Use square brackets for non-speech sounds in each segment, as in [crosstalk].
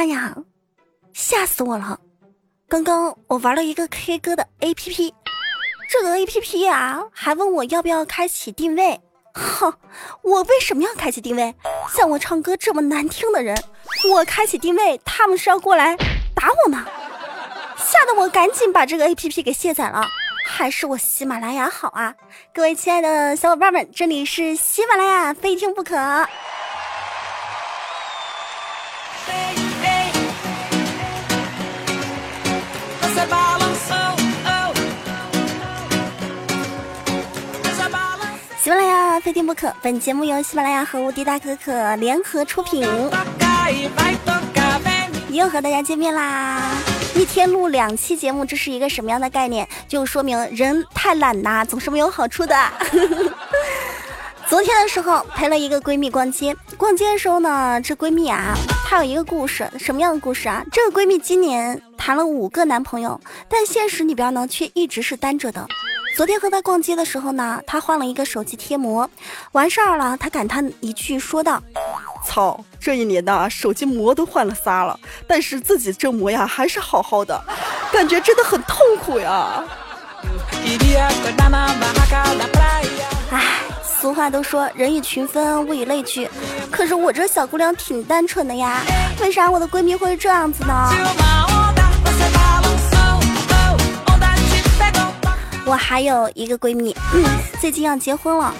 哎呀，吓死我了！刚刚我玩了一个 K 歌的 APP，这个 APP 啊，还问我要不要开启定位。哼，我为什么要开启定位？像我唱歌这么难听的人，我开启定位，他们是要过来打我吗？吓得我赶紧把这个 APP 给卸载了。还是我喜马拉雅好啊！各位亲爱的小伙伴们，这里是喜马拉雅，非听不可。非听不可，本节目由喜马拉雅和无敌大可可联合出品，又和大家见面啦！一天录两期节目，这是一个什么样的概念？就说明人太懒呐，总是没有好处的。[laughs] 昨天的时候陪了一个闺蜜逛街，逛街的时候呢，这闺蜜啊，她有一个故事，什么样的故事啊？这个闺蜜今年谈了五个男朋友，但现实里边呢，却一直是单着的。昨天和他逛街的时候呢，他换了一个手机贴膜，完事儿了，他感叹一句说道：“操，这一年呐，手机膜都换了仨了，但是自己这膜呀还是好好的，感觉真的很痛苦呀。”唉，俗话都说人以群分，物以类聚，可是我这小姑娘挺单纯的呀，为啥我的闺蜜会这样子呢？还有一个闺蜜，[coughs] 最近要结婚了，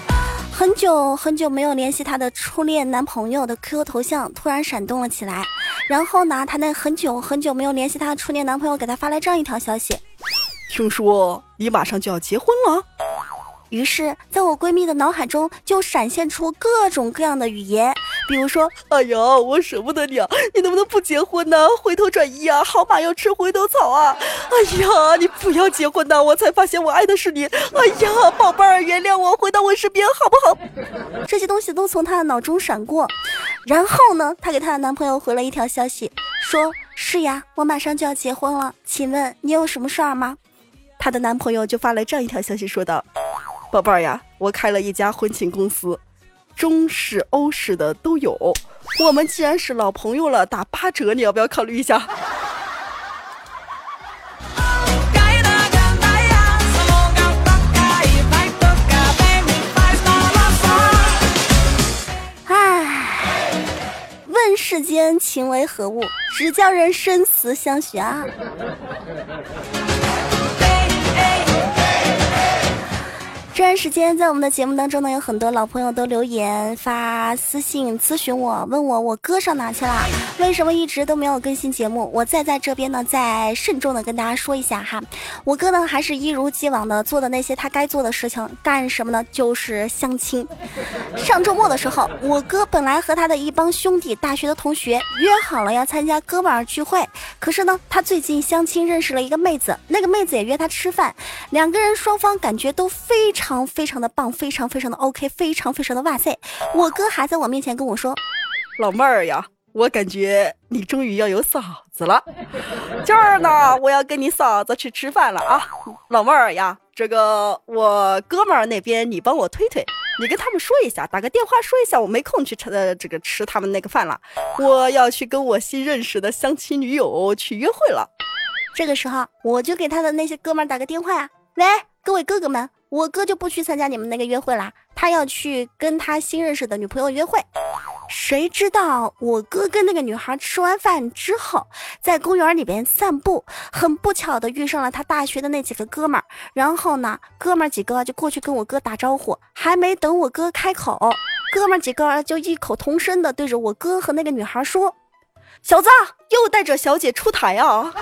很久很久没有联系她的初恋男朋友的 QQ 头像突然闪动了起来，然后呢，她那很久很久没有联系她的初恋男朋友给她发来这样一条消息：听说你马上就要结婚了。于是，在我闺蜜的脑海中就闪现出各种各样的语言，比如说：“哎呀，我舍不得你，啊，你能不能不结婚呢？回头转移啊，好马要吃回头草啊！哎呀，你不要结婚呐，我才发现我爱的是你！哎呀，宝贝儿，原谅我，回到我身边好不好？”这些东西都从她的脑中闪过，然后呢，她给她的男朋友回了一条消息，说是呀，我马上就要结婚了，请问你有什么事儿吗？她的男朋友就发来这样一条消息，说道。宝贝儿呀，我开了一家婚庆公司，中式、欧式的都有。我们既然是老朋友了，打八折，你要不要考虑一下？唉，问世间情为何物，只叫人生死相许啊！这段时间，在我们的节目当中呢，有很多老朋友都留言发私信咨询我，问我我哥上哪去了？为什么一直都没有更新节目？我再在这边呢，再慎重的跟大家说一下哈，我哥呢还是一如既往的做的那些他该做的事情，干什么呢？就是相亲。上周末的时候，我哥本来和他的一帮兄弟、大学的同学约好了要参加哥们儿聚会，可是呢，他最近相亲认识了一个妹子，那个妹子也约他吃饭，两个人双方感觉都非常。非常的棒，非常非常的 OK，非常非常的哇塞！我哥还在我面前跟我说：“老妹儿呀，我感觉你终于要有嫂子了。今儿呢，我要跟你嫂子去吃饭了啊，老妹儿呀，这个我哥们儿那边你帮我推推，你跟他们说一下，打个电话说一下，我没空去吃呃这个吃他们那个饭了，我要去跟我新认识的相亲女友去约会了。这个时候，我就给他的那些哥们儿打个电话呀，喂，各位哥哥们。”我哥就不去参加你们那个约会啦，他要去跟他新认识的女朋友约会。谁知道我哥跟那个女孩吃完饭之后，在公园里边散步，很不巧的遇上了他大学的那几个哥们儿。然后呢，哥们儿几个就过去跟我哥打招呼，还没等我哥开口，哥们儿几个就异口同声的对着我哥和那个女孩说：“小子，又带着小姐出台啊！”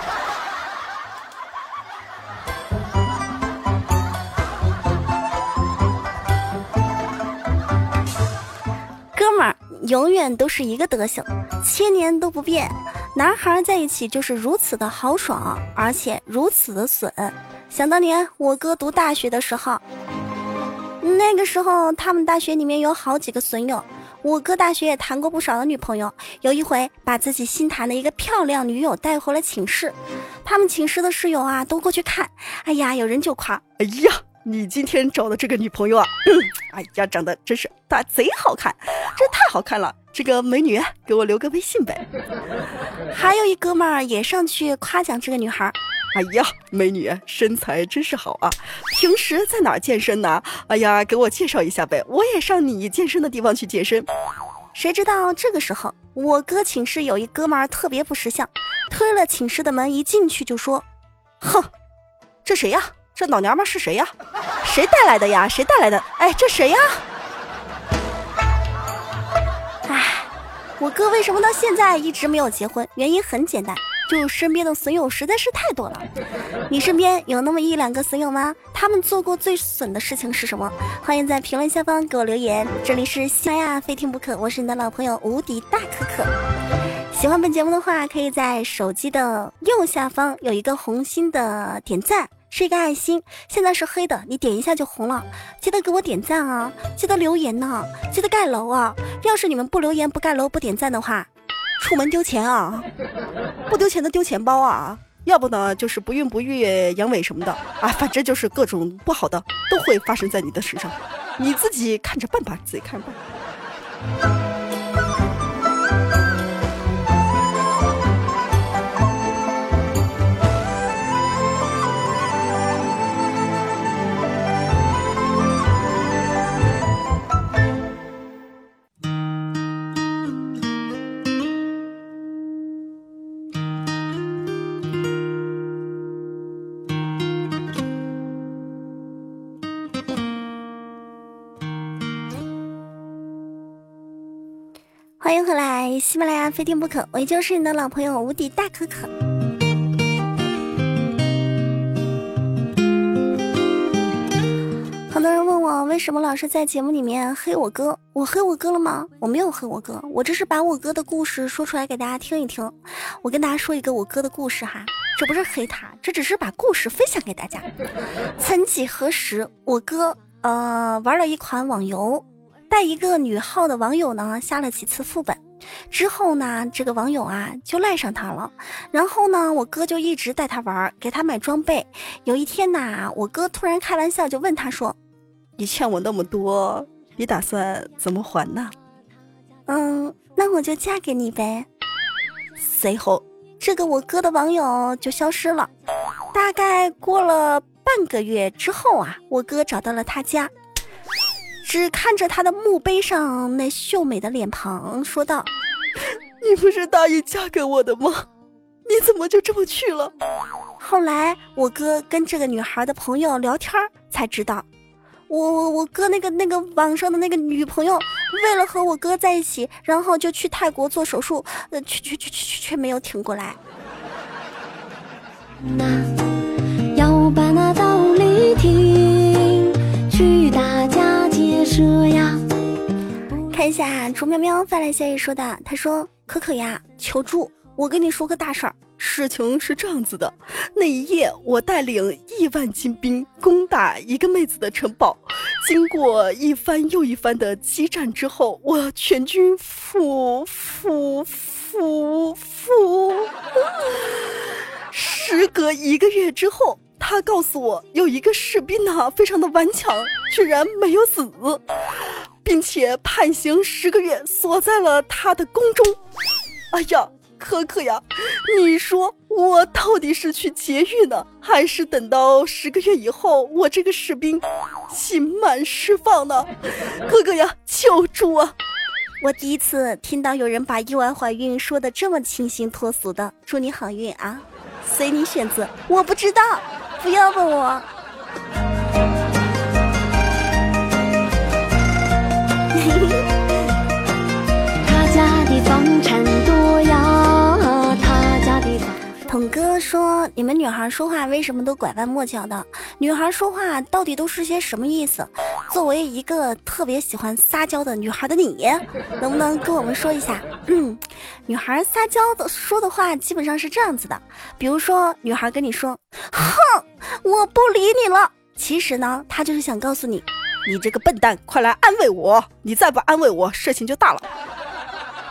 们永远都是一个德行，千年都不变。男孩在一起就是如此的豪爽，而且如此的损。想当年我哥读大学的时候，那个时候他们大学里面有好几个损友，我哥大学也谈过不少的女朋友。有一回把自己新谈的一个漂亮女友带回了寝室，他们寝室的室友啊都过去看，哎呀，有人就夸，哎呀。你今天找的这个女朋友啊，[coughs] 哎呀，长得真是大贼好看，这太好看了，这个美女给我留个微信呗。还有一哥们儿也上去夸奖这个女孩。哎呀，美女身材真是好啊！平时在哪儿健身呢？哎呀，给我介绍一下呗，我也上你健身的地方去健身。谁知道这个时候，我哥寝室有一哥们儿特别不识相，推了寝室的门，一进去就说：“哼，这谁呀？这老娘们是谁呀？谁带来的呀？谁带来的？哎，这谁呀？”哎，我哥为什么到现在一直没有结婚？原因很简单。就身边的损友实在是太多了，你身边有那么一两个损友吗？他们做过最损的事情是什么？欢迎在评论下方给我留言。这里是喜马呀，非听不可，我是你的老朋友无敌大可可。喜欢本节目的话，可以在手机的右下方有一个红心的点赞，是一个爱心，现在是黑的，你点一下就红了。记得给我点赞啊，记得留言呢，记得盖楼啊。要是你们不留言、不盖楼、不点赞的话。出门丢钱啊，不丢钱的丢钱包啊，要不呢就是不孕不育、阳痿什么的啊，反正就是各种不好的都会发生在你的身上，你自己看着办吧，自己看着办。欢迎回来，喜马拉雅非听不可，我依旧是你的老朋友无敌大可可。很多人问我为什么老是在节目里面黑我哥，我黑我哥了吗？我没有黑我哥，我这是把我哥的故事说出来给大家听一听。我跟大家说一个我哥的故事哈，这不是黑他，这只是把故事分享给大家。曾几何时，我哥呃玩了一款网游。带一个女号的网友呢下了几次副本，之后呢，这个网友啊就赖上他了。然后呢，我哥就一直带他玩，给他买装备。有一天呐，我哥突然开玩笑就问他说：“你欠我那么多，你打算怎么还呢？”嗯，那我就嫁给你呗。随后，这个我哥的网友就消失了。大概过了半个月之后啊，我哥找到了他家。只看着他的墓碑上那秀美的脸庞，说道：“你不是答应嫁给我的吗？你怎么就这么去了？”后来我哥跟这个女孩的朋友聊天才知道，我我我哥那个那个网上的那个女朋友，为了和我哥在一起，然后就去泰国做手术，呃，却却却却却没有挺过来。那要把那这样，看一下竹喵喵发来消息说的，他说：“可可呀，求助！我跟你说个大事儿，事情是这样子的，那一夜我带领亿万精兵攻打一个妹子的城堡，经过一番又一番的激战之后，我全军覆覆覆覆。时隔一个月之后。”他告诉我，有一个士兵呢，非常的顽强，居然没有死，并且判刑十个月，锁在了他的宫中。哎呀，可可呀，你说我到底是去劫狱呢，还是等到十个月以后，我这个士兵刑满释放呢？哥哥呀，求助啊！我第一次听到有人把意外怀孕说的这么清新脱俗的，祝你好运啊！随你选择，我不知道。不要问我。[laughs] 说：“你们女孩说话为什么都拐弯抹角的？女孩说话到底都是些什么意思？作为一个特别喜欢撒娇的女孩的你，能不能跟我们说一下？嗯，女孩撒娇的说的话基本上是这样子的，比如说，女孩跟你说：‘哼。’”我不理你了。其实呢，她就是想告诉你，你这个笨蛋，快来安慰我！你再不安慰我，事情就大了。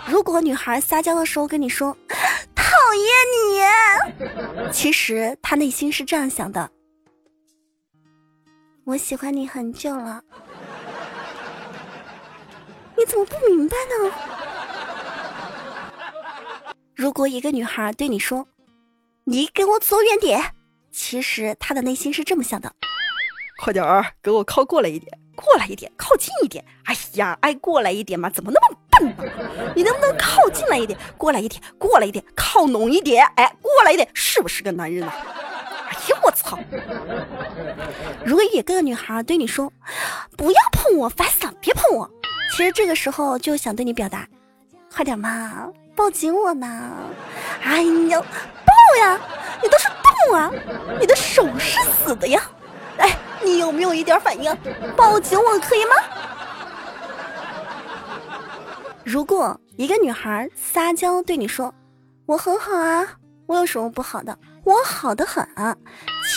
如果女孩撒娇的时候跟你说“讨厌你”，[laughs] 其实他内心是这样想的：我喜欢你很久了。你怎么不明白呢？如果一个女孩对你说：“你给我走远点”，其实她的内心是这么想的：“快点儿给我靠过来一点，过来一点，靠近一点。”哎呀，爱过来一点嘛，怎么那么你能不能靠近来一点，过来一点，过来一点，靠拢一点？哎，过来一点，是不是个男人啊？哎呀，我操！如果一个女孩对你说：“不要碰我，烦死了，别碰我。”其实这个时候就想对你表达：“快点嘛。”抱紧我呢！哎呀，抱呀！你都是动啊，你的手是死的呀！哎，你有没有一点反应？抱紧我可以吗？如果一个女孩撒娇对你说：“我很好啊，我有什么不好的？我好的很。”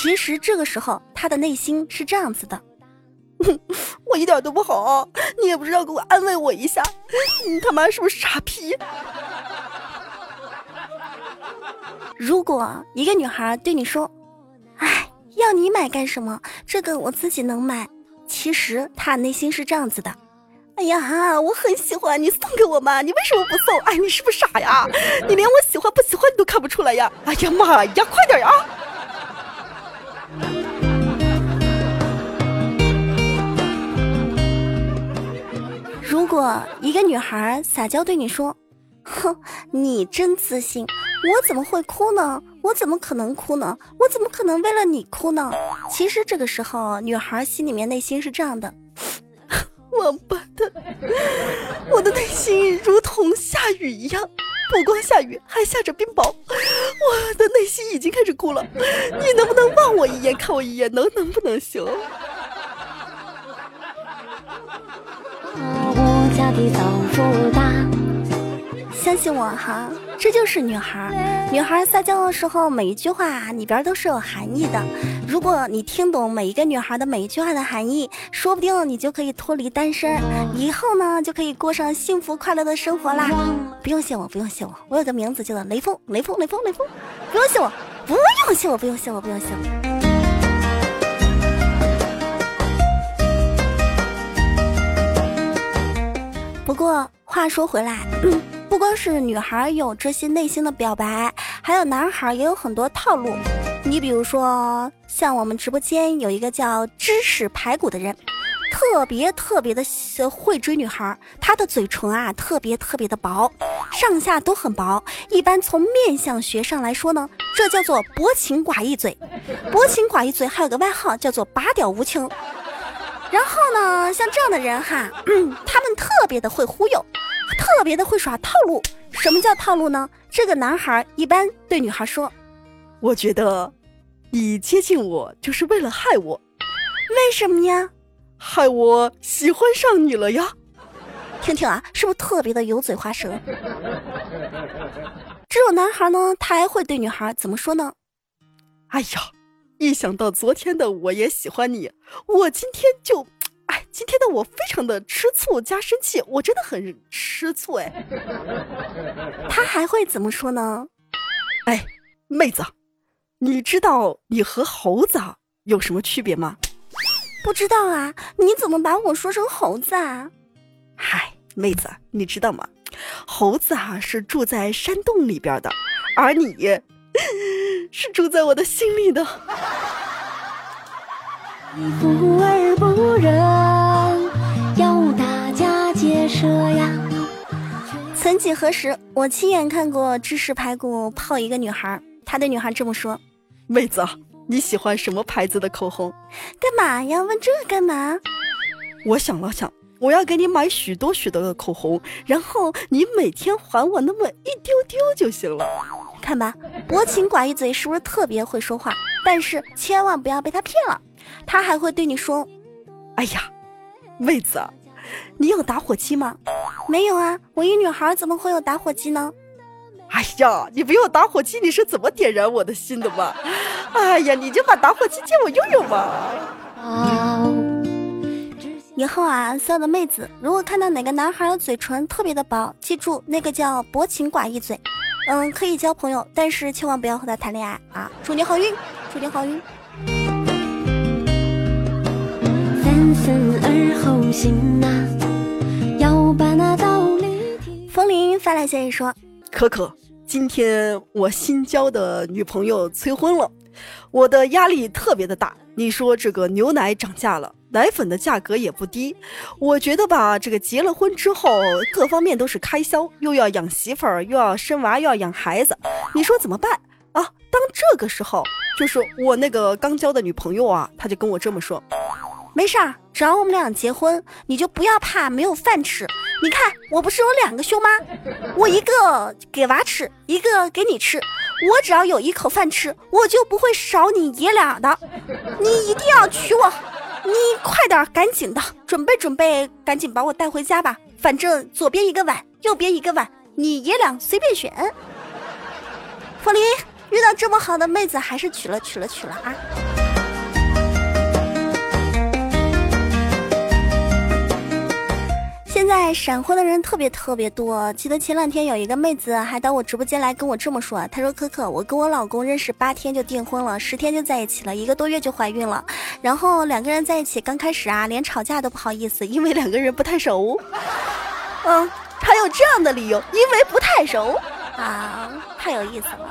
其实这个时候她的内心是这样子的：哼 [laughs] 我一点都不好，你也不知道给我安慰我一下，你他妈是不是傻逼？如果一个女孩对你说：“哎，要你买干什么？这个我自己能买。”其实她内心是这样子的：“哎呀，我很喜欢你，送给我嘛！你为什么不送？哎，你是不是傻呀？[laughs] 你连我喜欢不喜欢你都看不出来呀？哎呀妈呀，快点呀！”如果一个女孩撒娇对你说：“哼，你真自信。”我怎么会哭呢？我怎么可能哭呢？我怎么可能为了你哭呢？其实这个时候，女孩心里面内心是这样的：王八蛋，我的内心如同下雨一样，不光下雨，还下着冰雹。我的内心已经开始哭了。你能不能望我一眼，看我一眼，能能不能行？我家的枣树大。相信我哈，这就是女孩。女孩撒娇的时候，每一句话里边都是有含义的。如果你听懂每一个女孩的每一句话的含义，说不定你就可以脱离单身，以后呢就可以过上幸福快乐的生活啦。不用谢我，不用谢我，我有个名字叫做雷锋，雷锋，雷锋，雷锋。不用谢我，不用谢我，不用谢我，不用谢我。不过话说回来。不光是女孩有这些内心的表白，还有男孩也有很多套路。你比如说，像我们直播间有一个叫芝士排骨的人，特别特别的会追女孩。他的嘴唇啊，特别特别的薄，上下都很薄。一般从面相学上来说呢，这叫做薄情寡义嘴。薄情寡义嘴还有个外号叫做拔屌无情。然后呢，像这样的人哈，[clears throat] 他们特别的会忽悠。特别的会耍套路，什么叫套路呢？这个男孩一般对女孩说：“我觉得你接近我就是为了害我，为什么呀？害我喜欢上你了呀！听听啊，是不是特别的油嘴滑舌？[laughs] 这种男孩呢，他还会对女孩怎么说呢？哎呀，一想到昨天的我也喜欢你，我今天就……哎，今天的我非常的吃醋加生气，我真的很吃醋哎。[laughs] 他还会怎么说呢？哎，妹子，你知道你和猴子有什么区别吗？不知道啊，你怎么把我说成猴子啊？嗨，妹子，你知道吗？猴子啊是住在山洞里边的，而你 [laughs] 是住在我的心里的。而不忍，要大家结社呀。曾几何时，我亲眼看过芝士排骨泡一个女孩，他对女孩这么说：“妹子，你喜欢什么牌子的口红？干嘛呀？问这干嘛？我想了想，我要给你买许多许多的口红，然后你每天还我那么一丢丢就行了。看吧，薄情寡义嘴是不是特别会说话？但是千万不要被他骗了。”他还会对你说：“哎呀，妹子，你有打火机吗？没有啊，我一女孩怎么会有打火机呢？哎呀，你没有打火机，你是怎么点燃我的心的嘛？哎呀，你就把打火机借我用用吧。以后啊，所有的妹子，如果看到哪个男孩的嘴唇特别的薄，记住那个叫薄情寡义嘴。嗯，可以交朋友，但是千万不要和他谈恋爱啊！祝你好运，祝你好运。”而后行要把那道理。风铃发来消息说：“可可，今天我新交的女朋友催婚了，我的压力特别的大。你说这个牛奶涨价了，奶粉的价格也不低，我觉得吧，这个结了婚之后，各方面都是开销，又要养媳妇儿，又要生娃，又要养孩子，你说怎么办啊？当这个时候，就是我那个刚交的女朋友啊，她就跟我这么说。没事儿，只要我们俩结婚，你就不要怕没有饭吃。你看，我不是有两个胸吗？我一个给娃吃，一个给你吃。我只要有一口饭吃，我就不会少你爷俩的。你一定要娶我，你快点，赶紧的，准备准备，赶紧把我带回家吧。反正左边一个碗，右边一个碗，你爷俩随便选。凤梨遇到这么好的妹子，还是娶了娶了娶了啊！现在闪婚的人特别特别多，记得前两天有一个妹子还到我直播间来跟我这么说，她说：“可可，我跟我老公认识八天就订婚了，十天就在一起了，一个多月就怀孕了。然后两个人在一起刚开始啊，连吵架都不好意思，因为两个人不太熟。[laughs] 嗯，还有这样的理由，因为不太熟啊，太有意思了。”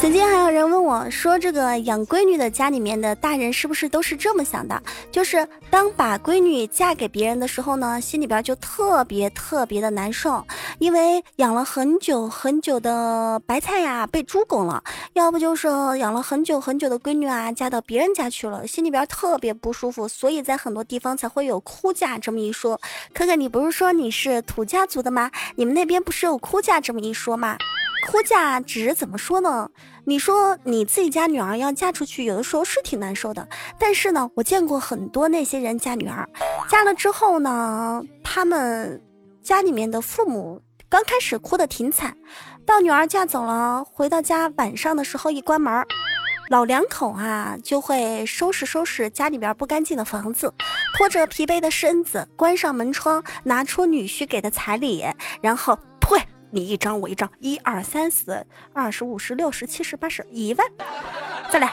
曾经还有人问我说：“这个养闺女的家里面的大人是不是都是这么想的？就是当把闺女嫁给别人的时候呢，心里边就特别特别的难受，因为养了很久很久的白菜呀被猪拱了；要不就是养了很久很久的闺女啊嫁到别人家去了，心里边特别不舒服，所以在很多地方才会有哭嫁这么一说。可可，你不是说你是土家族的吗？你们那边不是有哭嫁这么一说吗？”哭嫁只是怎么说呢？你说你自己家女儿要嫁出去，有的时候是挺难受的。但是呢，我见过很多那些人家女儿，嫁了之后呢，他们家里面的父母刚开始哭的挺惨，到女儿嫁走了，回到家晚上的时候一关门，老两口啊就会收拾收拾家里边不干净的房子，拖着疲惫的身子关上门窗，拿出女婿给的彩礼，然后。你一张我一张，一二三四，二十五十六十七十八十一万，再来，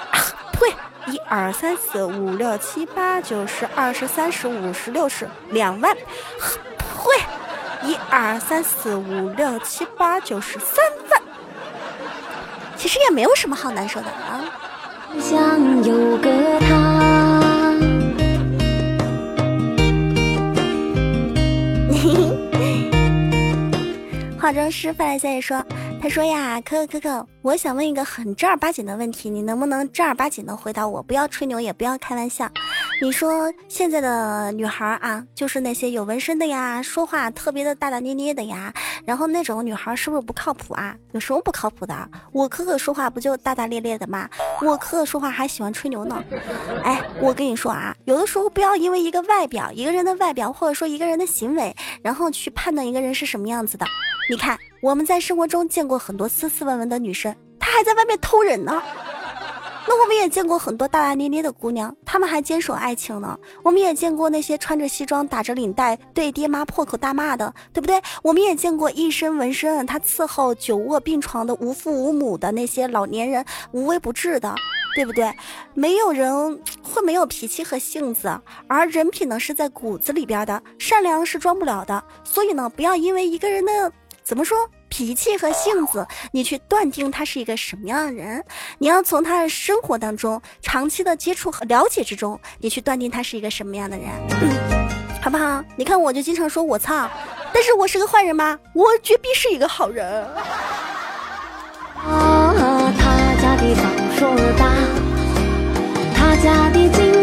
呸！一二三四五六七八九十二十三十五十六十两万，呸！一二三四五六七八九十三万，其实也没有什么好难受的啊。想有个他。化妆师发来消息说：“他说呀，可可可可，我想问一个很正儿八经的问题，你能不能正儿八经的回答我？不要吹牛，也不要开玩笑。你说现在的女孩啊，就是那些有纹身的呀，说话特别的大大咧咧的呀，然后那种女孩是不是不靠谱啊？有什么不靠谱的？我可可说话不就大大咧咧的吗？我可可说话还喜欢吹牛呢。哎，我跟你说啊，有的时候不要因为一个外表，一个人的外表，或者说一个人的行为，然后去判断一个人是什么样子的。”你看，我们在生活中见过很多斯斯文文的女生，她还在外面偷人呢。那我们也见过很多大大咧咧的姑娘，她们还坚守爱情呢。我们也见过那些穿着西装、打着领带、对爹妈破口大骂的，对不对？我们也见过一身纹身，他伺候久卧病床的无父无母的那些老年人，无微不至的，对不对？没有人会没有脾气和性子，而人品呢是在骨子里边的，善良是装不了的。所以呢，不要因为一个人的。怎么说脾气和性子，你去断定他是一个什么样的人？你要从他的生活当中长期的接触和了解之中，你去断定他是一个什么样的人，好不好？你看，我就经常说我操，但是我是个坏人吗？我绝逼是一个好人。他家的枣树大，他家的金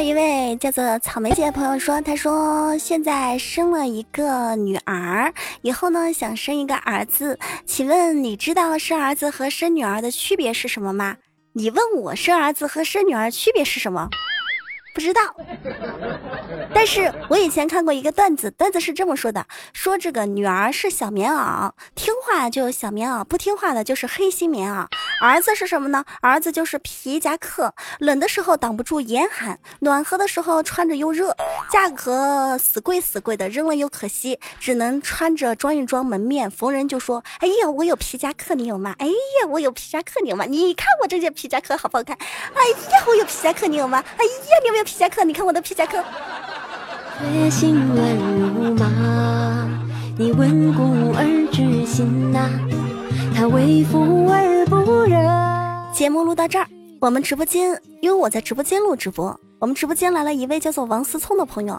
一位叫做草莓姐的朋友说：“他说现在生了一个女儿，以后呢想生一个儿子。请问你知道生儿子和生女儿的区别是什么吗？你问我生儿子和生女儿区别是什么？不知道。但是我以前看过一个段子，段子是这么说的：说这个女儿是小棉袄，听话就小棉袄，不听话的就是黑心棉袄；儿子是什么呢？儿子就是皮夹克，冷的时候挡不住严寒，暖和的时候穿着又热，价格死贵死贵的，扔了又可惜，只能穿着装一装门面。逢人就说：“哎呀，我有皮夹克，你有吗？哎呀，我有皮夹克，你有吗？你看我这件皮夹克好不好看？哎呀，我有皮夹克，你有吗？哎呀，你有没有皮夹克？你看我的皮夹克。”月心乱如麻，你温故而知心呐，他为富而不仁。节目录到这儿，我们直播间，因为我在直播间录直播，我们直播间来了一位叫做王思聪的朋友。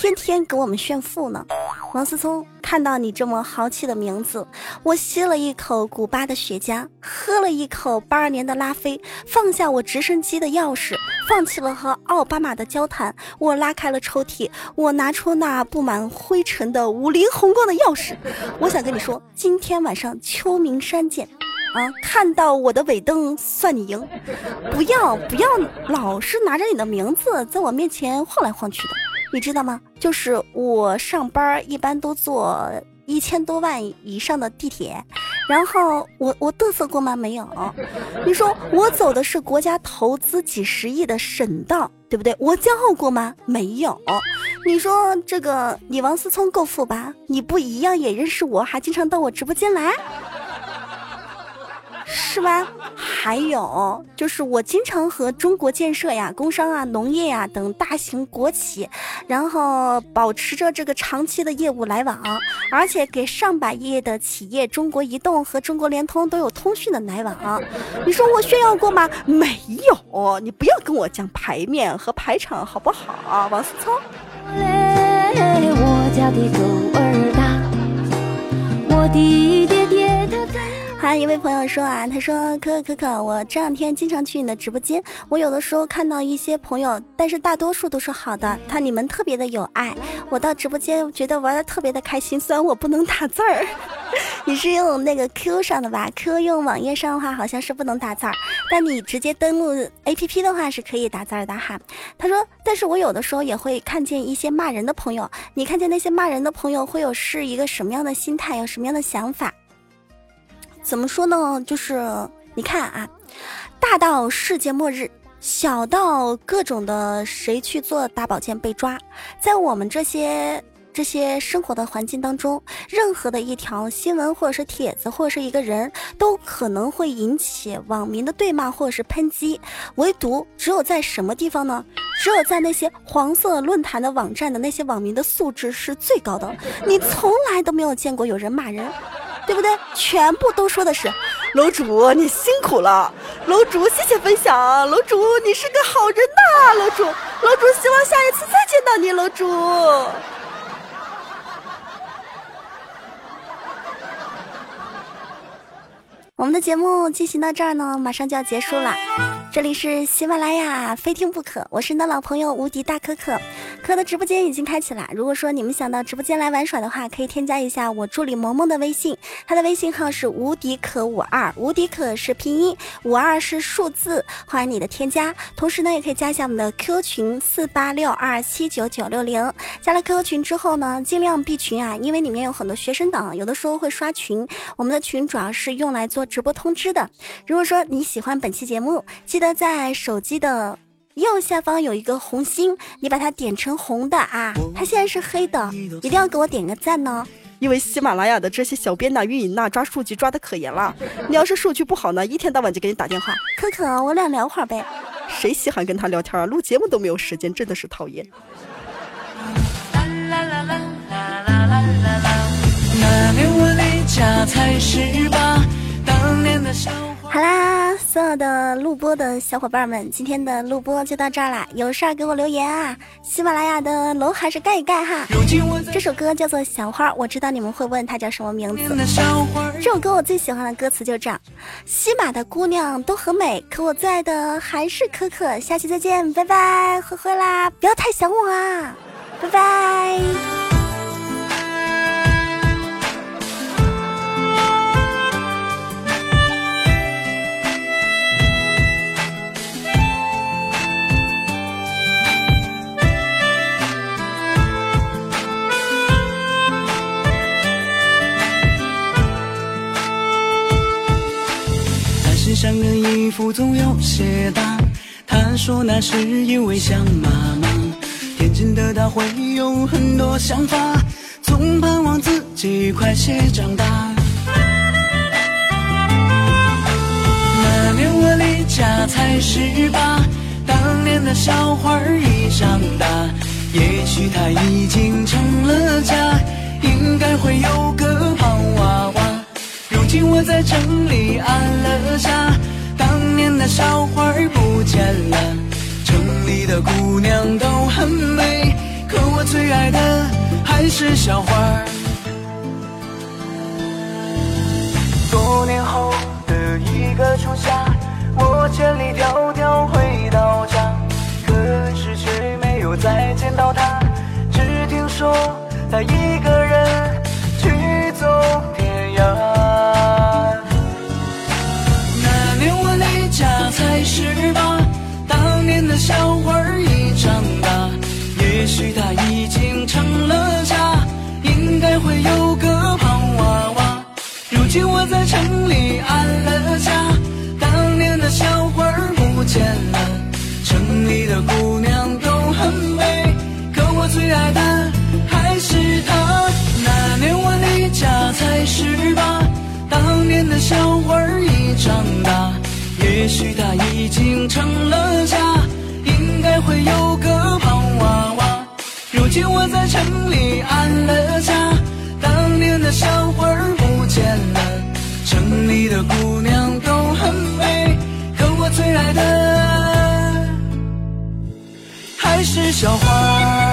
天天给我们炫富呢，王思聪，看到你这么豪气的名字，我吸了一口古巴的雪茄，喝了一口八二年的拉菲，放下我直升机的钥匙，放弃了和奥巴马的交谈，我拉开了抽屉，我拿出那布满灰尘的五菱宏光的钥匙，我想跟你说，今天晚上秋名山见，啊，看到我的尾灯算你赢，不要不要老是拿着你的名字在我面前晃来晃去的。你知道吗？就是我上班一般都坐一千多万以上的地铁，然后我我嘚瑟过吗？没有。你说我走的是国家投资几十亿的省道，对不对？我骄傲过吗？没有。你说这个你王思聪够富吧？你不一样也认识我，还经常到我直播间来。是吧？还有就是我经常和中国建设呀、工商啊、农业呀等大型国企，然后保持着这个长期的业务来往，而且给上百亿的企业中国移动和中国联通都有通讯的来往。你说我炫耀过吗？没有。你不要跟我讲排面和排场好不好，王思聪。我家的狗儿大，我的爹爹他在。还有一位朋友说啊，他说可可可可，我这两天经常去你的直播间，我有的时候看到一些朋友，但是大多数都是好的，他你们特别的有爱，我到直播间觉得玩的特别的开心。虽然我不能打字儿，[laughs] 你是用那个 Q 上的吧？Q 用网页上的话好像是不能打字儿，但你直接登录 APP 的话是可以打字儿的哈。他说，但是我有的时候也会看见一些骂人的朋友，你看见那些骂人的朋友会有是一个什么样的心态，有什么样的想法？怎么说呢？就是你看啊，大到世界末日，小到各种的谁去做大保健被抓，在我们这些这些生活的环境当中，任何的一条新闻或者是帖子或者是一个人都可能会引起网民的对骂或者是抨击。唯独只有在什么地方呢？只有在那些黄色论坛的网站的那些网民的素质是最高的，你从来都没有见过有人骂人。对不对？全部都说的是，楼主你辛苦了，楼主谢谢分享，楼主你是个好人呐，楼主，楼主希望下一次再见到你，楼主。我们的节目进行到这儿呢，马上就要结束了。这里是喜马拉雅，非听不可。我是你的老朋友无敌大可可，可的直播间已经开启了。如果说你们想到直播间来玩耍的话，可以添加一下我助理萌萌的微信，他的微信号是无敌可五二，无敌可是拼音，五二是数字，欢迎你的添加。同时呢，也可以加一下我们的 QQ 群四八六二七九九六零。加了 QQ 群之后呢，尽量闭群啊，因为里面有很多学生党，有的时候会刷群。我们的群主要是用来做。直播通知的，如果说你喜欢本期节目，记得在手机的右下方有一个红心，你把它点成红的啊，它现在是黑的，一定要给我点个赞呢。因为喜马拉雅的这些小编呐、运营呐，抓数据抓的可严了，你要是数据不好呢，一天到晚就给你打电话。可可，我俩聊会儿呗。谁稀罕跟他聊天啊？录节目都没有时间，真的是讨厌。那年我离家才十八。好啦，所有的录播的小伙伴们，今天的录播就到这儿啦。有事儿给我留言啊！喜马拉雅的楼还是盖一盖哈。这首歌叫做《小花》，我知道你们会问它叫什么名字。这首歌我最喜欢的歌词就这样：西马的姑娘都很美，可我最爱的还是可可。下期再见，拜拜，灰灰啦，不要太想我啊，拜拜。总有些大。他说那是因为想妈妈。天真的他会有很多想法，总盼望自己快些长大。那年我离家才十八，当年的小花已长大，也许她已经成了家，应该会有个胖娃娃。如今我在城里安了家，年的小花儿不见了，城里的姑娘都很美，可我最爱的还是小花。多年后的一个初夏，我千里迢迢回到家，可是却没有再见到她，只听说她一个人见了，城里的姑娘都很美，可我最爱的还是她。那年我离家才十八，当年的小花已长大，也许她已经成了家，应该会有个胖娃娃。如今我在城里安了家，当年的小花不见了，城里的姑娘还是笑话